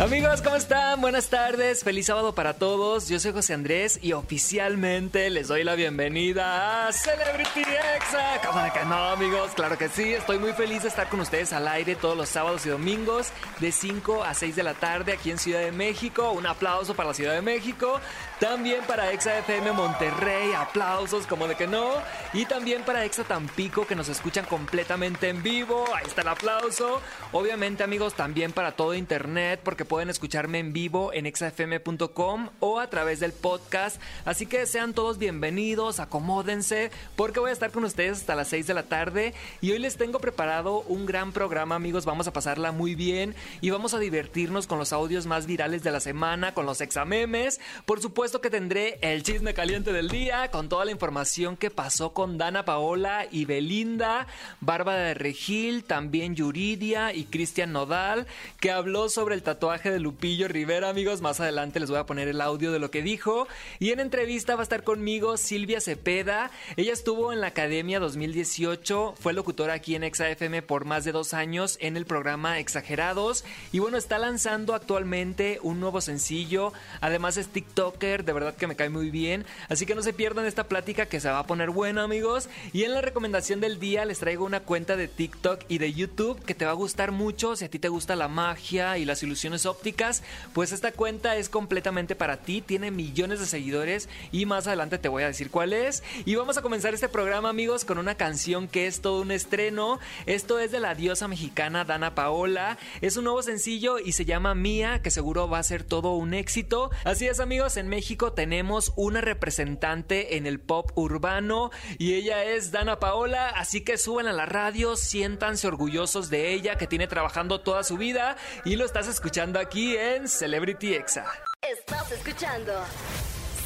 Amigos, ¿cómo están? Buenas tardes, feliz sábado para todos. Yo soy José Andrés y oficialmente les doy la bienvenida a Celebrity Exa. ¿Cómo de que no, amigos? Claro que sí, estoy muy feliz de estar con ustedes al aire todos los sábados y domingos de 5 a 6 de la tarde aquí en Ciudad de México. Un aplauso para la Ciudad de México. También para Exa FM Monterrey, aplausos como de que no. Y también para Exa Tampico que nos escuchan completamente en vivo. Ahí está el aplauso. Obviamente, amigos, también para todo internet porque pueden escucharme en vivo en exafm.com o a través del podcast. Así que sean todos bienvenidos, acomódense, porque voy a estar con ustedes hasta las 6 de la tarde. Y hoy les tengo preparado un gran programa, amigos. Vamos a pasarla muy bien y vamos a divertirnos con los audios más virales de la semana, con los examemes. Por supuesto que tendré el chisme caliente del día, con toda la información que pasó con Dana Paola y Belinda, Bárbara de Regil, también Yuridia y Cristian Nodal, que habló sobre el tatuaje de Lupillo Rivera, amigos. Más adelante les voy a poner el audio de lo que dijo. Y en entrevista va a estar conmigo Silvia Cepeda. Ella estuvo en la Academia 2018, fue locutora aquí en ExaFM por más de dos años en el programa Exagerados. Y bueno, está lanzando actualmente un nuevo sencillo. Además es TikToker, de verdad que me cae muy bien. Así que no se pierdan esta plática que se va a poner buena, amigos. Y en la recomendación del día les traigo una cuenta de TikTok y de YouTube que te va a gustar mucho si a ti te gusta la magia y las ilusiones ópticas, pues esta cuenta es completamente para ti, tiene millones de seguidores y más adelante te voy a decir cuál es. Y vamos a comenzar este programa amigos con una canción que es todo un estreno. Esto es de la diosa mexicana Dana Paola, es un nuevo sencillo y se llama Mía, que seguro va a ser todo un éxito. Así es amigos, en México tenemos una representante en el pop urbano y ella es Dana Paola, así que suben a la radio, siéntanse orgullosos de ella que tiene trabajando toda su vida y lo estás escuchando aquí en Celebrity Exa. Estás escuchando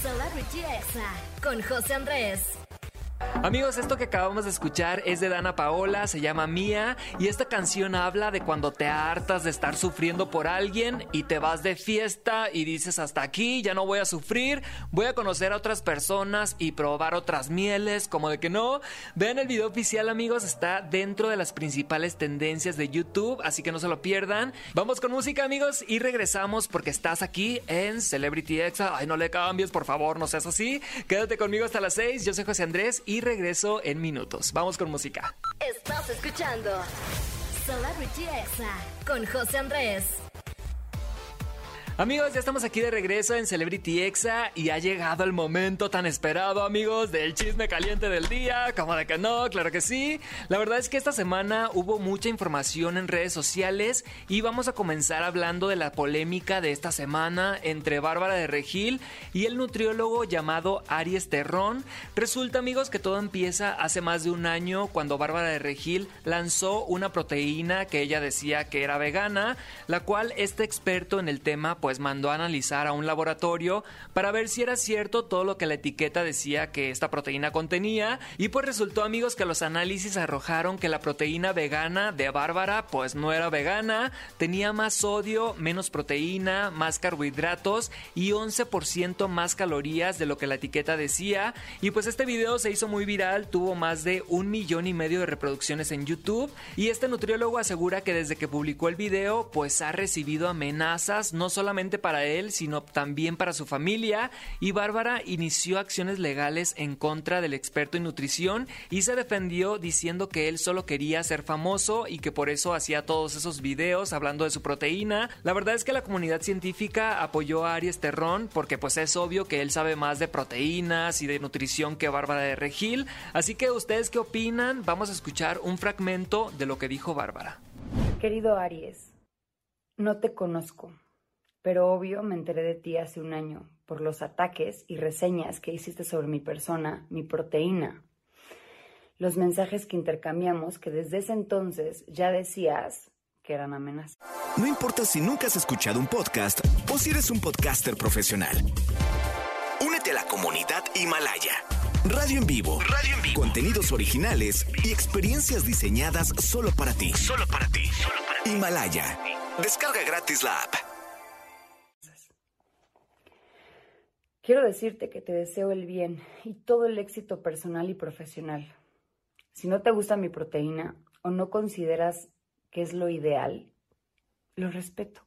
Celebrity Exa con José Andrés. Amigos, esto que acabamos de escuchar es de Dana Paola, se llama Mía y esta canción habla de cuando te hartas de estar sufriendo por alguien y te vas de fiesta y dices hasta aquí, ya no voy a sufrir, voy a conocer a otras personas y probar otras mieles, como de que no. Vean el video oficial amigos, está dentro de las principales tendencias de YouTube, así que no se lo pierdan. Vamos con música amigos y regresamos porque estás aquí en Celebrity Exa. Ay, no le cambies, por favor, no seas así. Quédate conmigo hasta las 6, yo soy José Andrés y regreso en minutos. Vamos con música. Estás escuchando Celebrity Exa con José Andrés. Amigos, ya estamos aquí de regreso en Celebrity Exa y ha llegado el momento tan esperado, amigos, del chisme caliente del día. Como de que no, claro que sí. La verdad es que esta semana hubo mucha información en redes sociales y vamos a comenzar hablando de la polémica de esta semana entre Bárbara de Regil y el nutriólogo llamado Aries Terrón. Resulta, amigos, que todo empieza hace más de un año cuando Bárbara de Regil lanzó una proteína que ella decía que era vegana, la cual este experto en el tema pues mandó a analizar a un laboratorio para ver si era cierto todo lo que la etiqueta decía que esta proteína contenía. Y pues resultó amigos que los análisis arrojaron que la proteína vegana de Bárbara pues no era vegana, tenía más sodio, menos proteína, más carbohidratos y 11% más calorías de lo que la etiqueta decía. Y pues este video se hizo muy viral, tuvo más de un millón y medio de reproducciones en YouTube. Y este nutriólogo asegura que desde que publicó el video pues ha recibido amenazas no solamente para él, sino también para su familia, y Bárbara inició acciones legales en contra del experto en nutrición y se defendió diciendo que él solo quería ser famoso y que por eso hacía todos esos videos hablando de su proteína. La verdad es que la comunidad científica apoyó a Aries Terrón porque pues es obvio que él sabe más de proteínas y de nutrición que Bárbara de Regil, así que ustedes qué opinan? Vamos a escuchar un fragmento de lo que dijo Bárbara. Querido Aries, no te conozco pero obvio me enteré de ti hace un año por los ataques y reseñas que hiciste sobre mi persona, mi proteína. Los mensajes que intercambiamos que desde ese entonces ya decías que eran amenazas. No importa si nunca has escuchado un podcast o si eres un podcaster profesional. Únete a la comunidad Himalaya. Radio en vivo. Radio en vivo. Contenidos originales y experiencias diseñadas solo para ti. Solo para ti. Solo para ti. Himalaya. Descarga gratis la app. Quiero decirte que te deseo el bien y todo el éxito personal y profesional. Si no te gusta mi proteína o no consideras que es lo ideal, lo respeto.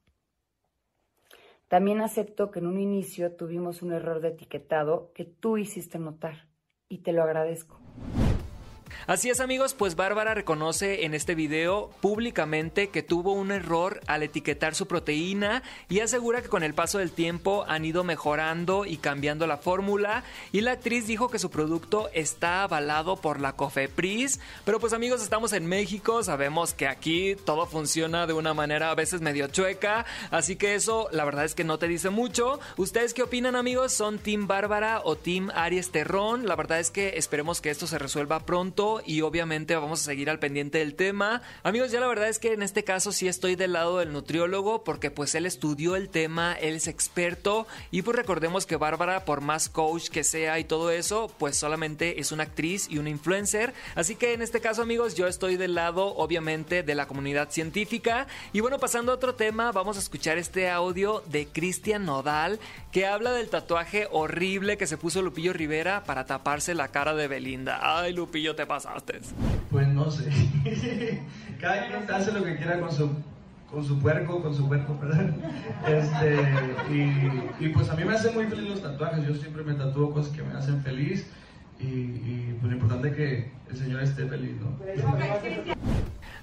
También acepto que en un inicio tuvimos un error de etiquetado que tú hiciste notar y te lo agradezco. Así es amigos, pues Bárbara reconoce en este video públicamente que tuvo un error al etiquetar su proteína y asegura que con el paso del tiempo han ido mejorando y cambiando la fórmula y la actriz dijo que su producto está avalado por la COFEPRIS, pero pues amigos estamos en México, sabemos que aquí todo funciona de una manera a veces medio chueca, así que eso la verdad es que no te dice mucho. ¿Ustedes qué opinan amigos? ¿Son Team Bárbara o Team Aries Terrón? La verdad es que esperemos que esto se resuelva pronto y obviamente vamos a seguir al pendiente del tema. Amigos, ya la verdad es que en este caso sí estoy del lado del nutriólogo porque pues él estudió el tema, él es experto y pues recordemos que Bárbara, por más coach que sea y todo eso, pues solamente es una actriz y una influencer. Así que en este caso amigos, yo estoy del lado obviamente de la comunidad científica. Y bueno, pasando a otro tema, vamos a escuchar este audio de Cristian Nodal que habla del tatuaje horrible que se puso Lupillo Rivera para taparse la cara de Belinda. Ay, Lupillo, te pasa pues no sé. Cada quien hace lo que quiera con su, con su puerco, con su cuerpo, ¿verdad? Este, y, y, pues a mí me hacen muy feliz los tatuajes. Yo siempre me tatúo cosas que me hacen feliz. Y, pues lo importante es que el Señor esté feliz, ¿no?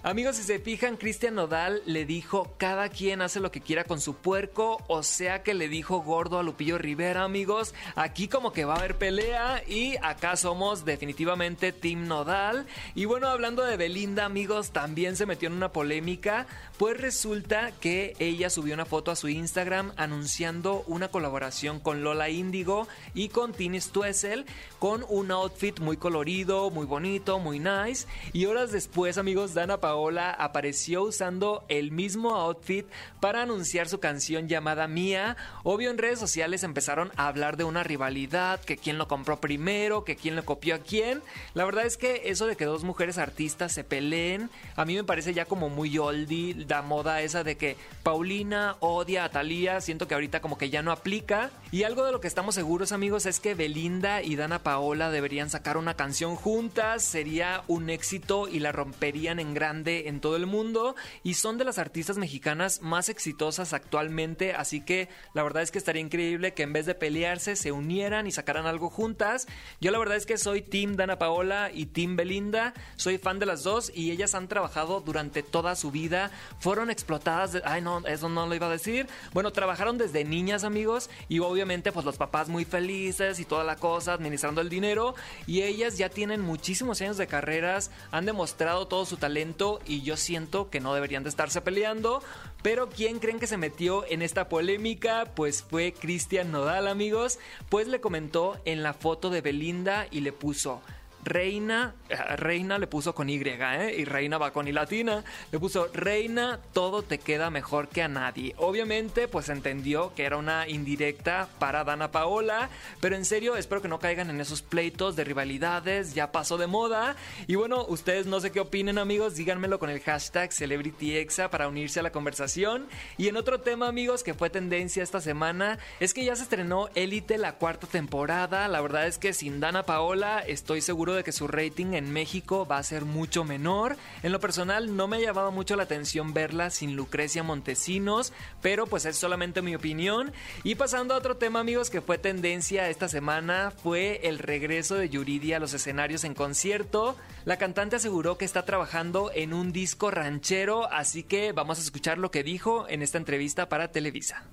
Amigos, si se fijan, Cristian Nodal le dijo cada quien hace lo que quiera con su puerco, o sea que le dijo gordo a Lupillo Rivera, amigos. Aquí como que va a haber pelea y acá somos definitivamente Team Nodal. Y bueno, hablando de Belinda, amigos, también se metió en una polémica, pues resulta que ella subió una foto a su Instagram anunciando una colaboración con Lola Índigo y con Tini Stuessel con un outfit muy colorido, muy bonito, muy nice. Y horas después, amigos, Dana Paola Paola apareció usando el mismo outfit para anunciar su canción llamada Mía. Obvio en redes sociales empezaron a hablar de una rivalidad, que quién lo compró primero, que quién lo copió a quién. La verdad es que eso de que dos mujeres artistas se peleen, a mí me parece ya como muy oldie, la moda esa de que Paulina odia a Thalía, siento que ahorita como que ya no aplica. Y algo de lo que estamos seguros amigos es que Belinda y Dana Paola deberían sacar una canción juntas, sería un éxito y la romperían en grande en todo el mundo. Y son de las artistas mexicanas más exitosas actualmente, así que la verdad es que estaría increíble que en vez de pelearse se unieran y sacaran algo juntas. Yo la verdad es que soy Team Dana Paola y Team Belinda, soy fan de las dos y ellas han trabajado durante toda su vida, fueron explotadas, de, ay no, eso no lo iba a decir, bueno, trabajaron desde niñas amigos y obviamente pues los papás muy felices y toda la cosa, administrando el dinero y ellas ya tienen muchísimos años de carreras, han demostrado todo su talento y yo siento que no deberían de estarse peleando. Pero ¿quién creen que se metió en esta polémica? Pues fue Cristian Nodal, amigos. Pues le comentó en la foto de Belinda y le puso... Reina, eh, Reina le puso con Y, ¿eh? Y Reina va con Y latina. Le puso Reina, todo te queda mejor que a nadie. Obviamente, pues entendió que era una indirecta para Dana Paola. Pero en serio, espero que no caigan en esos pleitos de rivalidades. Ya pasó de moda. Y bueno, ustedes no sé qué opinen, amigos. Díganmelo con el hashtag CelebrityExa para unirse a la conversación. Y en otro tema, amigos, que fue tendencia esta semana, es que ya se estrenó Elite la cuarta temporada. La verdad es que sin Dana Paola estoy seguro de que su rating en México va a ser mucho menor. En lo personal no me ha llamado mucho la atención verla sin Lucrecia Montesinos, pero pues es solamente mi opinión. Y pasando a otro tema amigos que fue tendencia esta semana fue el regreso de Yuridia a los escenarios en concierto. La cantante aseguró que está trabajando en un disco ranchero, así que vamos a escuchar lo que dijo en esta entrevista para Televisa.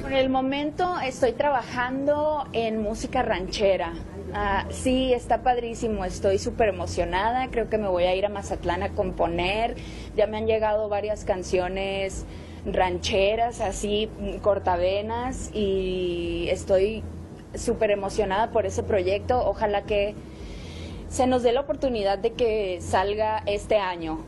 Por el momento estoy trabajando en música ranchera. Ah, sí, está padrísimo, estoy súper emocionada, creo que me voy a ir a Mazatlán a componer, ya me han llegado varias canciones rancheras, así cortavenas, y estoy súper emocionada por ese proyecto, ojalá que se nos dé la oportunidad de que salga este año.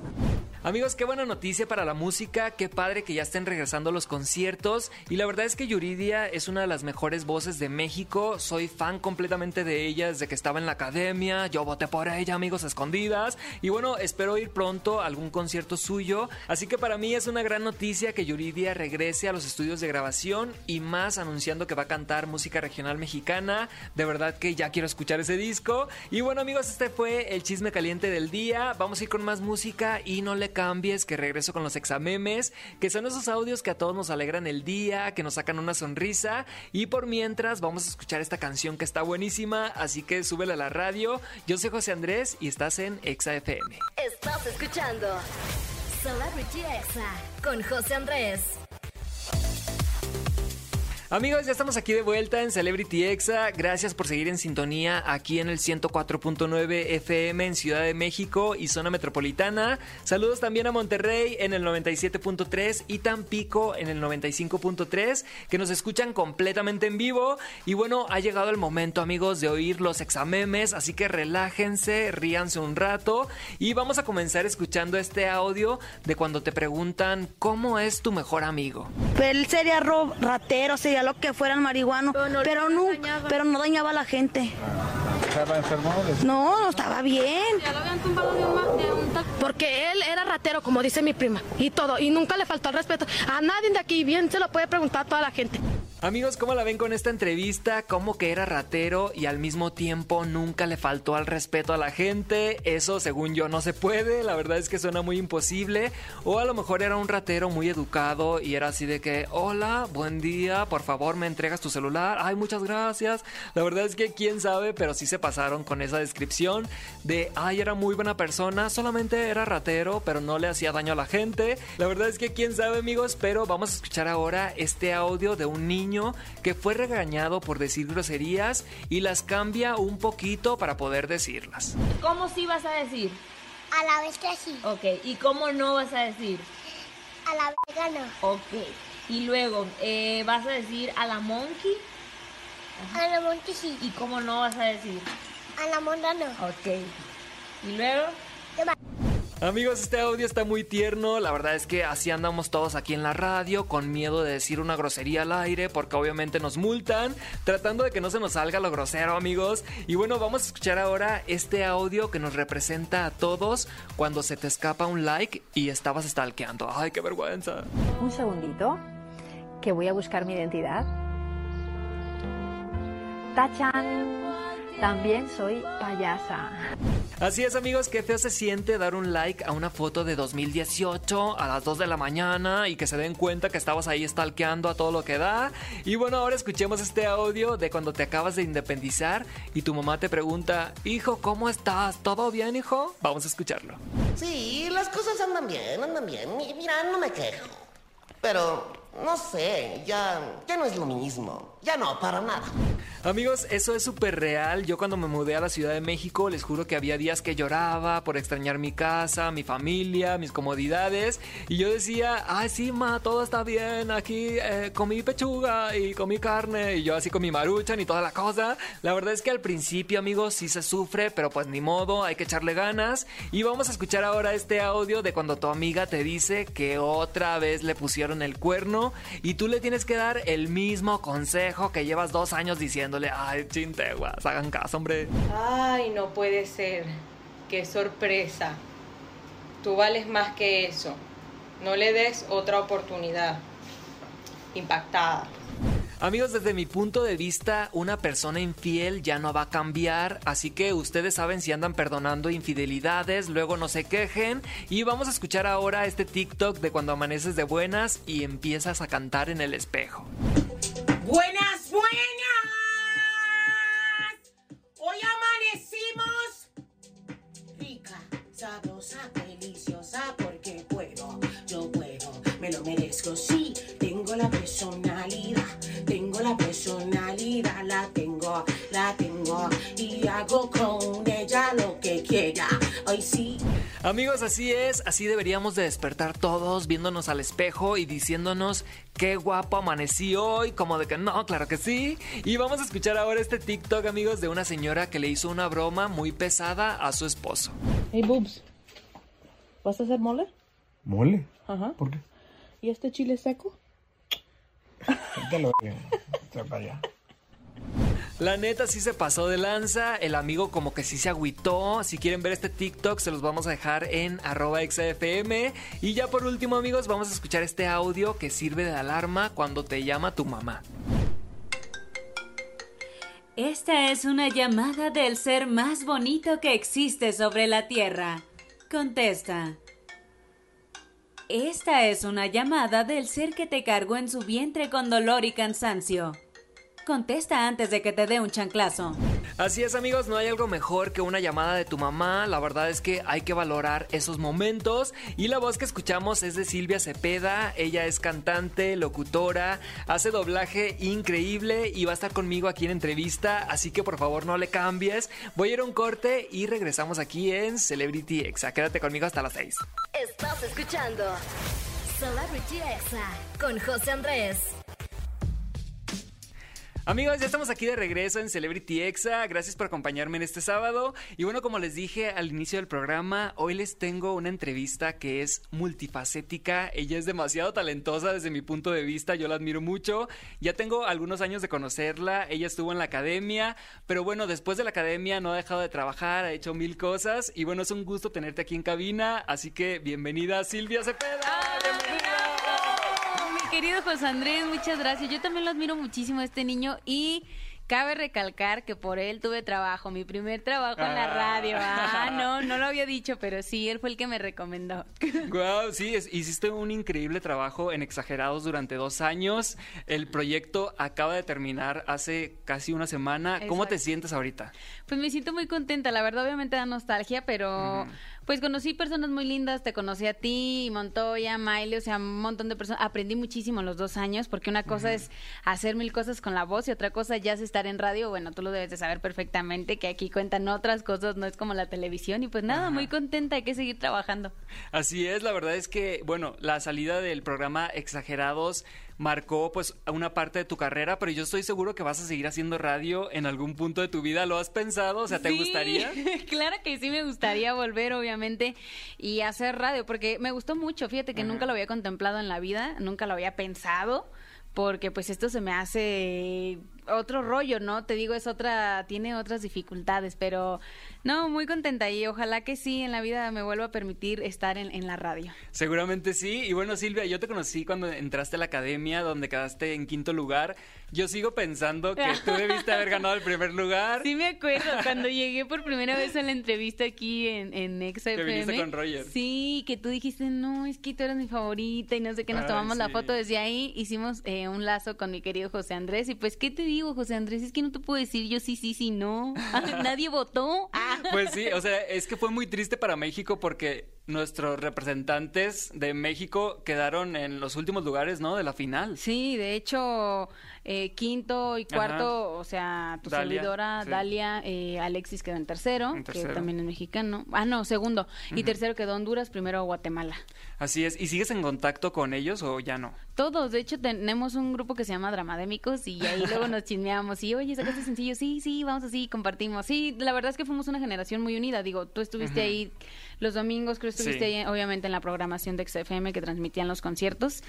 Amigos, qué buena noticia para la música, qué padre que ya estén regresando los conciertos. Y la verdad es que Yuridia es una de las mejores voces de México, soy fan completamente de ella desde que estaba en la academia, yo voté por ella amigos escondidas. Y bueno, espero ir pronto a algún concierto suyo, así que para mí es una gran noticia que Yuridia regrese a los estudios de grabación y más anunciando que va a cantar música regional mexicana, de verdad que ya quiero escuchar ese disco. Y bueno amigos, este fue el chisme caliente del día, vamos a ir con más música y no le cambies, que regreso con los examemes, que son esos audios que a todos nos alegran el día, que nos sacan una sonrisa. Y por mientras vamos a escuchar esta canción que está buenísima, así que súbela a la radio. Yo soy José Andrés y estás en Exa FM. Estás escuchando Celebrity Exa con José Andrés. Amigos, ya estamos aquí de vuelta en Celebrity Exa. Gracias por seguir en sintonía aquí en el 104.9 FM en Ciudad de México y zona metropolitana. Saludos también a Monterrey en el 97.3 y Tampico en el 95.3 que nos escuchan completamente en vivo. Y bueno, ha llegado el momento, amigos, de oír los examemes, así que relájense, ríanse un rato y vamos a comenzar escuchando este audio de cuando te preguntan cómo es tu mejor amigo. Él sería ratero, sería lo que fuera el marihuano, pero no, pero no, dañaba a la gente. ¿Estaba enfermo? No, no estaba bien. Ya lo habían tumbado de un, Porque él era ratero, como dice mi prima, y todo, y nunca le faltó el respeto. A nadie de aquí, bien se lo puede preguntar a toda la gente. Amigos, ¿cómo la ven con esta entrevista? ¿Cómo que era ratero y al mismo tiempo nunca le faltó al respeto a la gente? Eso, según yo, no se puede. La verdad es que suena muy imposible. O a lo mejor era un ratero muy educado y era así de que, hola, buen día, por favor, me entregas tu celular. Ay, muchas gracias. La verdad es que quién sabe, pero sí se pasaron con esa descripción de, ay, era muy buena persona, solamente era ratero, pero no le hacía daño a la gente. La verdad es que quién sabe, amigos, pero vamos a escuchar ahora este audio de un niño que fue regañado por decir groserías y las cambia un poquito para poder decirlas. ¿Cómo sí vas a decir? A la vez que sí. Ok, ¿y cómo no vas a decir? A la vegana. Ok, y luego, eh, ¿vas a decir a la monkey? A la monkey sí. ¿Y cómo no vas a decir? A la monda no. Ok, ¿y luego? Amigos, este audio está muy tierno. La verdad es que así andamos todos aquí en la radio, con miedo de decir una grosería al aire, porque obviamente nos multan, tratando de que no se nos salga lo grosero, amigos. Y bueno, vamos a escuchar ahora este audio que nos representa a todos cuando se te escapa un like y estabas stalkeando. ¡Ay, qué vergüenza! Un segundito, que voy a buscar mi identidad. ¡Tachan! También soy payasa. Así es amigos, qué feo se siente dar un like a una foto de 2018 a las 2 de la mañana y que se den cuenta que estabas ahí stalkeando a todo lo que da. Y bueno, ahora escuchemos este audio de cuando te acabas de independizar y tu mamá te pregunta, hijo, ¿cómo estás? ¿Todo bien, hijo? Vamos a escucharlo. Sí, las cosas andan bien, andan bien. Mira, no me quejo. Pero no sé, ya, ya no es lo mismo. Ya no, para nada. Amigos, eso es súper real. Yo cuando me mudé a la Ciudad de México, les juro que había días que lloraba por extrañar mi casa, mi familia, mis comodidades. Y yo decía, ay, sí, ma, todo está bien. Aquí eh, comí pechuga y comí carne. Y yo así con mi maruchan y toda la cosa. La verdad es que al principio, amigos, sí se sufre, pero pues ni modo, hay que echarle ganas. Y vamos a escuchar ahora este audio de cuando tu amiga te dice que otra vez le pusieron el cuerno y tú le tienes que dar el mismo consejo que llevas dos años diciéndole, ay, chinteguas, hagan caso, hombre. Ay, no puede ser. Qué sorpresa. Tú vales más que eso. No le des otra oportunidad. Impactada. Amigos, desde mi punto de vista, una persona infiel ya no va a cambiar, así que ustedes saben si andan perdonando infidelidades, luego no se quejen y vamos a escuchar ahora este TikTok de cuando amaneces de buenas y empiezas a cantar en el espejo. Buenas, buenas. Hoy amanecimos rica, sabrosa, deliciosa porque puedo, yo puedo, me lo merezco, sí, tengo la personalidad la personalidad, la tengo, la tengo y hago con Amigos, así es, así deberíamos de despertar todos viéndonos al espejo y diciéndonos qué guapo amanecí hoy, como de que no, claro que sí. Y vamos a escuchar ahora este TikTok, amigos, de una señora que le hizo una broma muy pesada a su esposo. Hey, boobs, ¿vas a hacer mole? ¿Mole? Ajá. ¿Por qué? ¿Y este chile seco? Te lo allá. La neta sí se pasó de lanza, el amigo como que sí se agüitó. Si quieren ver este TikTok se los vamos a dejar en arroba XFM. Y ya por último amigos vamos a escuchar este audio que sirve de alarma cuando te llama tu mamá. Esta es una llamada del ser más bonito que existe sobre la Tierra. Contesta. Esta es una llamada del ser que te cargó en su vientre con dolor y cansancio. Contesta antes de que te dé un chanclazo. Así es amigos, no hay algo mejor que una llamada de tu mamá, la verdad es que hay que valorar esos momentos y la voz que escuchamos es de Silvia Cepeda, ella es cantante, locutora, hace doblaje increíble y va a estar conmigo aquí en entrevista, así que por favor no le cambies, voy a ir a un corte y regresamos aquí en Celebrity Exa, quédate conmigo hasta las 6. Estás escuchando Celebrity Exa con José Andrés. Amigos, ya estamos aquí de regreso en Celebrity Exa. Gracias por acompañarme en este sábado. Y bueno, como les dije al inicio del programa, hoy les tengo una entrevista que es multifacética. Ella es demasiado talentosa desde mi punto de vista. Yo la admiro mucho. Ya tengo algunos años de conocerla. Ella estuvo en la academia, pero bueno, después de la academia no ha dejado de trabajar, ha hecho mil cosas. Y bueno, es un gusto tenerte aquí en cabina. Así que bienvenida, Silvia Cepeda. Bienvenida. Querido José Andrés, muchas gracias. Yo también lo admiro muchísimo a este niño y cabe recalcar que por él tuve trabajo, mi primer trabajo en la Ah. radio. Ah, no, no lo había dicho, pero sí, él fue el que me recomendó. Wow, sí, es- hiciste un increíble trabajo en Exagerados durante dos años. El proyecto acaba de terminar hace casi una semana. ¿Cómo te sientes ahorita? Pues me siento muy contenta, la verdad obviamente da nostalgia, pero pues conocí personas muy lindas, te conocí a ti, Montoya, Miley, o sea, un montón de personas. Aprendí muchísimo en los dos años, porque una cosa es hacer mil cosas con la voz y otra cosa ya es estar en radio. Bueno, tú lo debes de saber perfectamente, que aquí cuentan otras cosas, no es como la televisión. Y pues nada, muy contenta, hay que seguir trabajando. Así es, la verdad es que, bueno, la salida del programa Exagerados marcó pues una parte de tu carrera, pero yo estoy seguro que vas a seguir haciendo radio en algún punto de tu vida. ¿Lo has pensado? O sea, ¿te Sí, gustaría? claro que sí me gustaría volver, obviamente, y hacer radio, porque me gustó mucho. Fíjate que nunca lo había contemplado en la vida, nunca lo había pensado, porque pues esto se me hace otro rollo, ¿no? Te digo, es otra, tiene otras dificultades, pero no, muy contenta y ojalá que sí en la vida me vuelva a permitir estar en, en la radio. Seguramente sí. Y bueno, Silvia, yo te conocí cuando entraste a la academia, donde quedaste en quinto lugar. Yo sigo pensando que tú debiste haber ganado el primer lugar. Sí me acuerdo, cuando llegué por primera vez a la entrevista aquí en, en Exa Que viniste con Roger. Sí, que tú dijiste, no, es que tú eres mi favorita y no sé qué, nos Ay, tomamos la foto. Desde ahí hicimos eh, un lazo con mi querido José Andrés. Y pues, ¿qué te digo, José Andrés? Es que no te puedo decir yo sí, sí, sí, no. Nadie votó. Ah. Pues sí, o sea, es que fue muy triste para México porque nuestros representantes de México quedaron en los últimos lugares, ¿no? De la final. Sí, de hecho, eh, quinto y cuarto, Ajá. o sea, tu Dalia, servidora, sí. Dalia, eh, Alexis quedó en tercero, En que tercero. también es mexicano. Ah, no, segundo. Y tercero quedó Honduras, primero Guatemala. Así es. ¿Y sigues en contacto con ellos o ya no? Todos, de hecho tenemos un grupo que se llama Dramadémicos y ahí luego nos chismeamos y oye, sacaste sencillo, sí, sí, vamos así, compartimos. Sí, la verdad es que fuimos una generación muy unida, digo, tú estuviste ahí los domingos, creo que estuviste Sí. ahí obviamente en la programación de XFM que transmitían los conciertos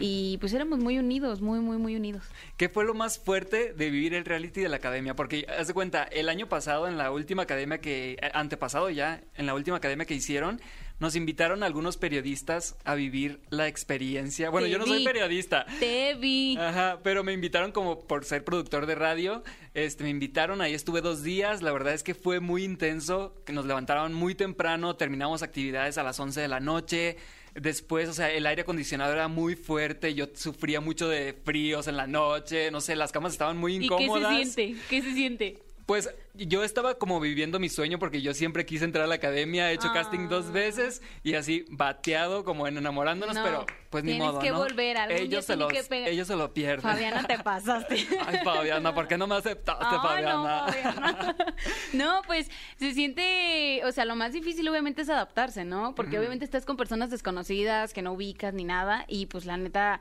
y pues éramos muy unidos, muy, muy, muy unidos. ¿Qué fue lo más fuerte de vivir el reality de la academia? Porque, haz de cuenta, el año pasado, en la última academia que, eh, antepasado ya, en la última academia que hicieron, nos invitaron a algunos periodistas a vivir la experiencia. Bueno, Te yo no soy periodista. Te vi. Ajá, pero me invitaron como por ser productor de radio, este, me invitaron, ahí estuve dos días, la verdad es que fue muy intenso, que nos levantaron muy temprano, terminamos actividades a las 11 de la noche, después, o sea, el aire acondicionado era muy fuerte, yo sufría mucho de fríos en la noche, no sé, las camas estaban muy ¿Y qué incómodas. se siente? ¿Qué se siente? Pues yo estaba como viviendo mi sueño porque yo siempre quise entrar a la academia, he hecho casting dos veces y así bateado como en enamorándonos, No, pero pues ni tienes modo, que ¿no? volver, algún ellos se los, que ellos se lo pierden. Fabiana, te pasaste. Ay, Fabiana, ¿por qué no me aceptaste, Fabiana? no, Fabiana. No, pues se siente, o sea, lo más difícil obviamente es adaptarse, ¿no? Porque obviamente estás con personas desconocidas que no ubicas ni nada y pues la neta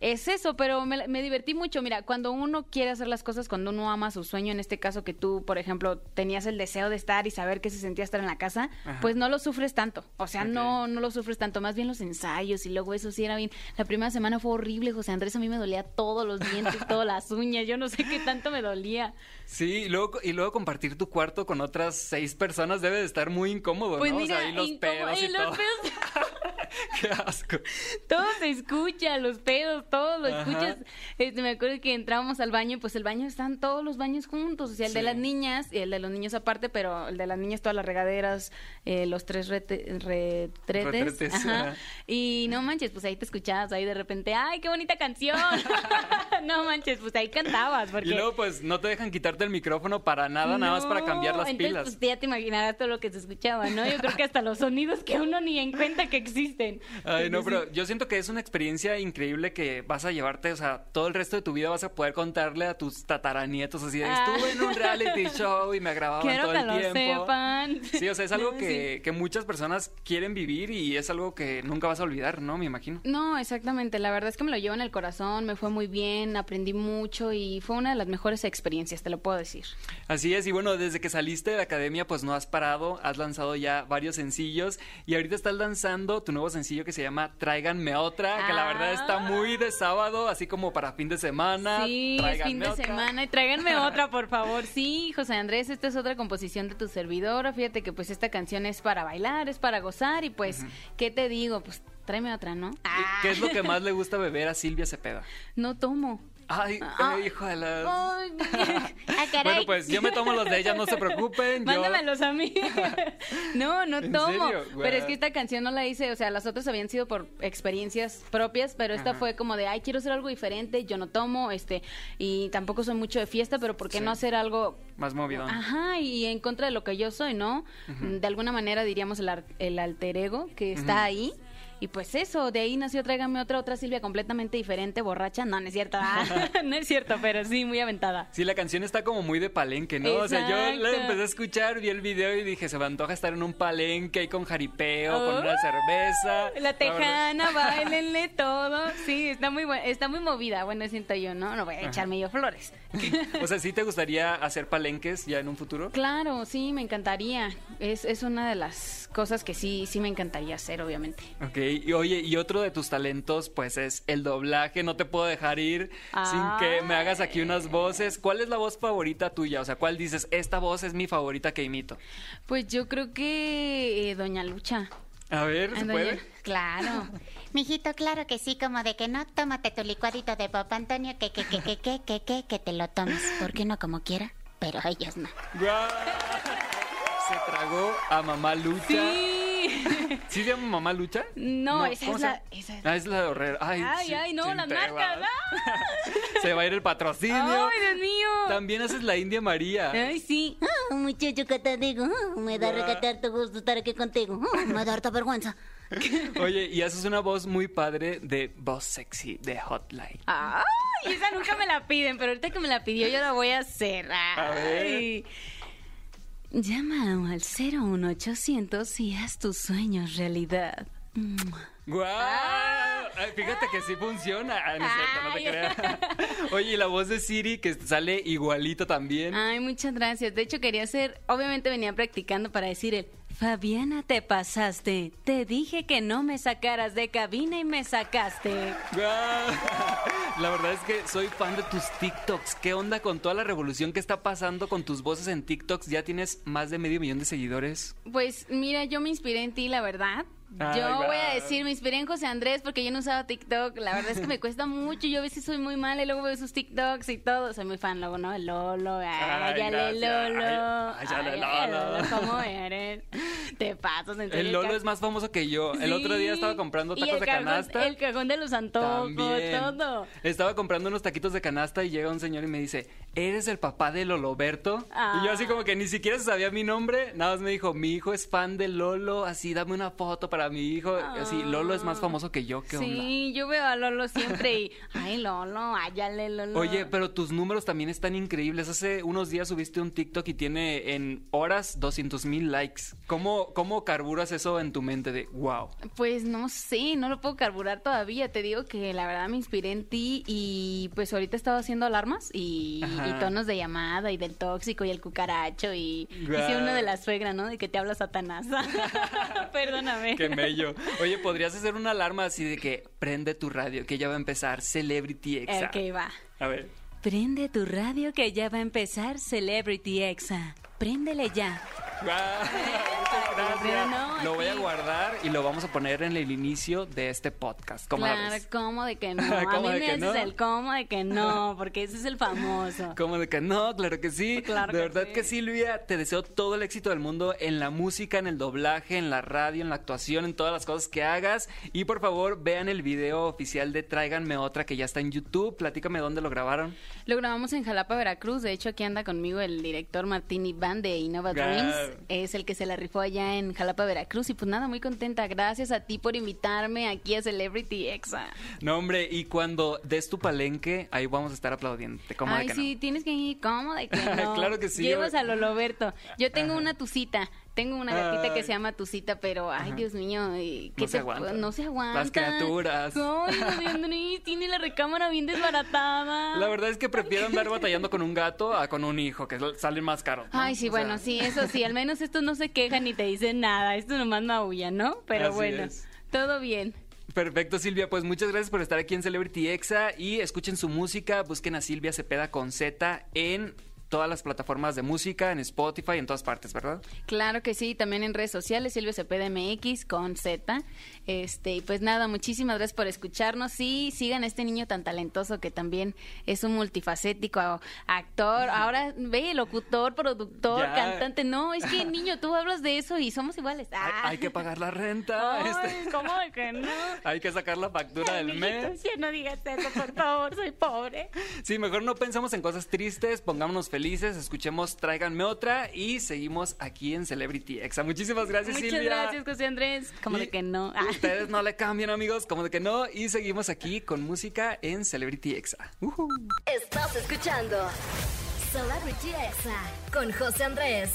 es eso, pero me, me divertí mucho. Mira, cuando uno quiere hacer las cosas, cuando uno ama su sueño, en este caso que tú, por ejemplo, tenías el deseo de estar y saber qué se sentía estar en la casa, Ajá. pues no lo sufres tanto. O sea, no, no lo sufres tanto. Más bien los ensayos y luego eso sí era bien. La primera semana fue horrible, José Andrés. A mí me dolía todos los dientes, todas las uñas. Yo no sé qué tanto me dolía. Sí, y luego, y luego compartir tu cuarto con otras seis personas debe de estar muy incómodo, Pues ¿no? mira, o sea, ahí los incómodo- pedos y y los todo. pedos- Qué asco. todo se escucha, los pedos, todo lo escuchas. Este, me acuerdo que entrábamos al baño y pues el baño están todos los baños juntos, o sea, el de las niñas y el de los niños aparte, pero el de las niñas todas las regaderas, eh, los tres rete- retretes. Retretes, Ajá. Y no manches, pues ahí te escuchabas ahí de repente, ay, qué bonita canción. no manches, pues ahí cantabas, porque Y luego, pues, no te dejan quitarte el micrófono para nada, nada más para cambiar las entonces, pilas. Pues ya te imaginarás todo lo que se escuchaba, ¿no? Yo creo que hasta los sonidos que uno ni en cuenta que existen. Ay, no, pero yo siento que es una experiencia increíble que vas a llevarte, o sea, todo el resto de tu vida vas a poder contarle a tus tataranietos así de, Ah. estuve en un reality show y me grababan Quiero todo que el lo tiempo. sepan. Sí, o sea, es algo que, que muchas personas quieren vivir y es algo que nunca vas a olvidar, ¿no? Me imagino. No, exactamente. La verdad es que me lo llevo en el corazón, me fue muy bien, aprendí mucho y fue una de las mejores experiencias, te lo puedo decir. Así es, y bueno, desde que saliste de la academia, pues no has parado, has lanzado ya varios sencillos y ahorita estás lanzando tu nuevo sencillo que se llama Tráiganme otra, que la verdad está muy de sábado, así como para fin de semana. Sí, es fin de otra. semana y tráiganme otra, por favor. Sí, José Andrés, esta es otra composición de tu servidora. Fíjate que pues esta canción es para bailar, es para gozar y pues, ¿qué te digo? Pues tráeme otra, ¿no? ¿Qué es lo que más le gusta beber a Silvia Cepeda? No tomo. Ay, Ah. eh, hijo de la... Ay, ah, caray. Bueno, pues yo me tomo los de ella, no se preocupen. yo- Mándamelos a mí. no, no ¿En tomo. serio? Pero es que esta canción no la hice, o sea, las otras habían sido por experiencias propias, pero esta Ajá. fue como de, ay, quiero hacer algo diferente, yo no tomo, este, y tampoco soy mucho de fiesta, pero ¿por qué Sí. no hacer algo Más movido. Ajá, y en contra de lo que yo soy, ¿no? De alguna manera diríamos el, el alter ego que está ahí. Y pues eso, de ahí nació Tráigame otra, otra Silvia completamente diferente, borracha. No, no es cierto. ah, no es cierto, pero sí, muy aventada. Sí, la canción está como muy de palenque, ¿no? O sea, yo la empecé a escuchar, vi el video y dije, se me antoja estar en un palenque ahí con jaripeo, con una Oh, cerveza. La tejana, bailenle todo. Sí, está muy buena, está muy movida, bueno, siento yo, ¿no? No voy a Ajá. echarme yo flores. O sea, ¿sí te gustaría hacer palenques ya en un futuro? Claro, sí, me encantaría. Es, es una de las cosas que sí, sí me encantaría hacer, obviamente. Ok, y oye, y otro de tus talentos, pues es el doblaje. No te puedo dejar ir sin que me hagas aquí unas voces. ¿Cuál es la voz favorita tuya? O sea, ¿cuál dices, esta voz es mi favorita que imito? Pues yo creo que eh, Doña Lucha. A ver, ¿se Ah, doña- puede? Claro. Mijito, claro que sí, como de que no, tómate tu licuadito de papá Antonio, que, que, que, que, que, que, que, que te lo tomes. ¿Por qué no como quiera? Pero ellos no. Se tragó a Mamá Lucha. Sí. ¿Sí se llama Mamá Lucha? No, esa ¿cómo es la- llama? esa es- Ah, es la de Herrera. Ay, Ay, sí, ay, no, las marcas. vas. Se va a ir el patrocinio. Ay, Dios mío. También haces la India María. Ay, sí. Ah, muchacho, ¿qué te digo? Ah, me da Guau. recatar tu gusto estar aquí contigo. Ah, me da harta vergüenza. Oye, y haces una voz muy padre de voz sexy de Hotline. Ay, esa nunca me la piden, pero ahorita que me la pidió yo la voy a hacer. Ay. Llama al 01800 y haz tus sueños realidad. ¡Guau! Ay, fíjate que sí funciona. Ah, no es cierto, no te creas. Oye, y la voz de Siri que sale igualito también. Ay, muchas gracias. De hecho, quería hacer, obviamente venía practicando para decir el, Fabiana, te pasaste. Te dije que no me sacaras de cabina y me sacaste. La verdad es que soy fan de tus TikToks. ¿Qué onda con toda la revolución que está pasando con tus voces en TikToks? Ya tienes más de medio millón de seguidores. Pues mira, yo me inspiré en ti, la verdad. Ay, yo voy a decir, me inspiré en José Andrés porque yo no usaba TikTok. La verdad es que me cuesta mucho. Yo a veces soy muy mala y luego veo sus TikToks y todo. Soy muy fan luego, ¿no? El Lolo, ay, Ay, ya le. Lolo. Ay, ay, Lolo. ¿Cómo eres? Te pasas, en. El Lolo es más famoso que yo. El otro día estaba comprando Y tacos el de cajón- canasta. El cajón de los antojos, También. todo. Estaba comprando unos taquitos de canasta y llega un señor y me dice, eres el papá de Loloberto. Y yo así como que ni siquiera sabía mi nombre, nada más me dijo, mi hijo es fan de Lolo, así dame una foto para mi hijo. Así, Lolo es más famoso que yo, ¿qué onda? Sí, yo veo a Lolo siempre y, ay, Lolo, áyale, Lolo. Oye, pero tus números también están increíbles. Hace unos días subiste un TikTok y tiene en horas 200 mil likes. ¿Cómo, ¿Cómo carburas eso en tu mente de wow? Pues no sé, no lo puedo carburar todavía. Te digo que la verdad me inspiré en ti y pues ahorita he estado haciendo alarmas y, Ajá. Y tonos de llamada y del tóxico y el cucaracho y Guau. hice uno de la suegra, ¿no? De que te habla Satanás. Perdóname. Qué mello. Oye, podrías hacer una alarma así de que prende tu radio, que ya va a empezar Celebrity Exa. Ok, va. A ver. Prende tu radio que ya va a empezar Celebrity Exa. Préndele ya. Guau, Muchas gracias. no, lo voy a guardar y lo vamos a poner en el inicio de este podcast. ¿Cómo la claro? ¿cómo de que no? A ¿Cómo mí me haces no? el cómo de que no, porque ese es el famoso. ¿Cómo de que no? Claro que sí. Claro de que verdad sí. que sí, Luia. Te deseo todo el éxito del mundo en la música, en el doblaje, en la radio, en la actuación, en todas las cosas que hagas. Y por favor, vean el video oficial de Tráiganme Otra que ya está en YouTube. Platícame dónde lo grabaron. Lo grabamos en Jalapa, Veracruz. De hecho, aquí anda conmigo el director Martín Iván de Innova Claro. Dreams. Es el que se la rifó allá en Jalapa, Veracruz. Y pues nada, muy contenta. Gracias a ti por invitarme aquí a Celebrity Exa. No, hombre, y cuando des tu palenque, ahí vamos a estar aplaudiéndote. ¿Cómo de Ay, que sí, tienes que ir. ¿Cómo de que no? Claro que sí. Llevas a Loloberto. Yo tengo Ajá. una tucita. Tengo una gatita que se llama Tucita, pero ay, Ajá. Dios mío, ¿qué No se aguanta. no se aguanta. Las criaturas. Ay, José Andrés, tiene la recámara bien desbaratada. La verdad es que prefiero andar batallando con un gato a con un hijo, que salen más caros. ¿no? Ay, sí, O sea, bueno, sí, eso sí, al menos estos no se quejan ni te dicen nada, esto nomás maullan, ¿no? Pero Así bueno, es. todo bien. Perfecto, Silvia. Pues muchas gracias por estar aquí en Celebrity Exa y escuchen su música. Busquen a Silvia Cepeda con Z en todas las plataformas de música, en Spotify, en todas partes, ¿verdad? Claro que sí, también en redes sociales, Silvio Cepeda MX con Z. Este, y pues nada, muchísimas gracias por escucharnos. Sí, sigan a este niño tan talentoso que también es un multifacético actor. Ahora ve, locutor, productor, Ya. cantante. No, es que niño, tú hablas de eso y somos iguales. Hay, Ah. hay que pagar la renta. Ay, este, ¿cómo de que no? hay que sacar la factura del Amiguitos, mes. ya no digas eso, por favor, soy pobre. Sí, mejor no pensamos en cosas tristes, pongámonos felices, escuchemos Tráiganme otra y seguimos aquí en Celebrity Exa. Muchísimas gracias, Muchas Silvia. gracias, José Andrés. Como Y de que no. Ah. Ustedes no le cambian, amigos, como de que no. Y seguimos aquí con música en Celebrity Exa. Ujú. Estás escuchando Celebrity Exa con José Andrés.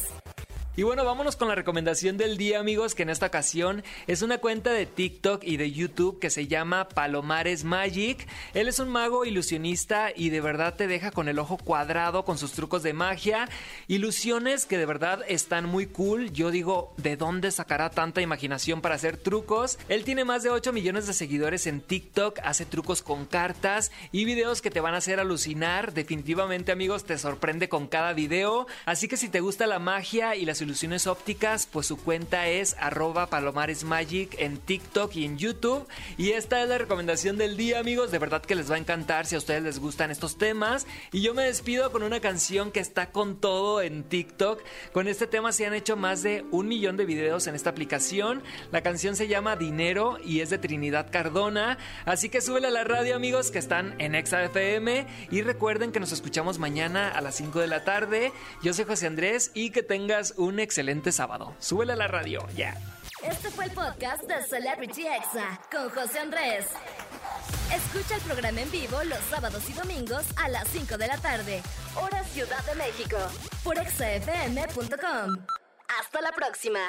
Y bueno, vámonos con la recomendación del día, amigos, que en esta ocasión es una cuenta de TikTok y de YouTube que se llama Palomares Magic. Él es un mago ilusionista y de verdad te deja con el ojo cuadrado con sus trucos de magia. Ilusiones que de verdad están muy cool. Yo digo, ¿de dónde sacará tanta imaginación para hacer trucos? Él tiene más de 8 millones de seguidores en TikTok, hace trucos con cartas y videos que te van a hacer alucinar. Definitivamente, amigos, te sorprende con cada video. Así que si te gusta la magia y las ilusiones ópticas, pues su cuenta es arroba palomaresmagic en TikTok y en YouTube. Y esta es la recomendación del día, amigos. De verdad que les va a encantar si a ustedes les gustan estos temas. Y yo me despido con una canción que está con todo en TikTok. Con este tema se han hecho más de un millón de videos en esta aplicación. La canción se llama Dinero y es de Trinidad Cardona. Así que súbele a la radio, amigos, que están en Exa FM. Y recuerden que nos escuchamos mañana a las 5 de la tarde. Yo soy José Andrés y que tengas un excelente sábado. Súbele a la radio, ya. Este fue el podcast de Celebrity Exa con José Andrés. Escucha el programa en vivo los sábados y domingos a las 5 de la tarde, hora Ciudad de México, por exafm.com. Hasta la próxima.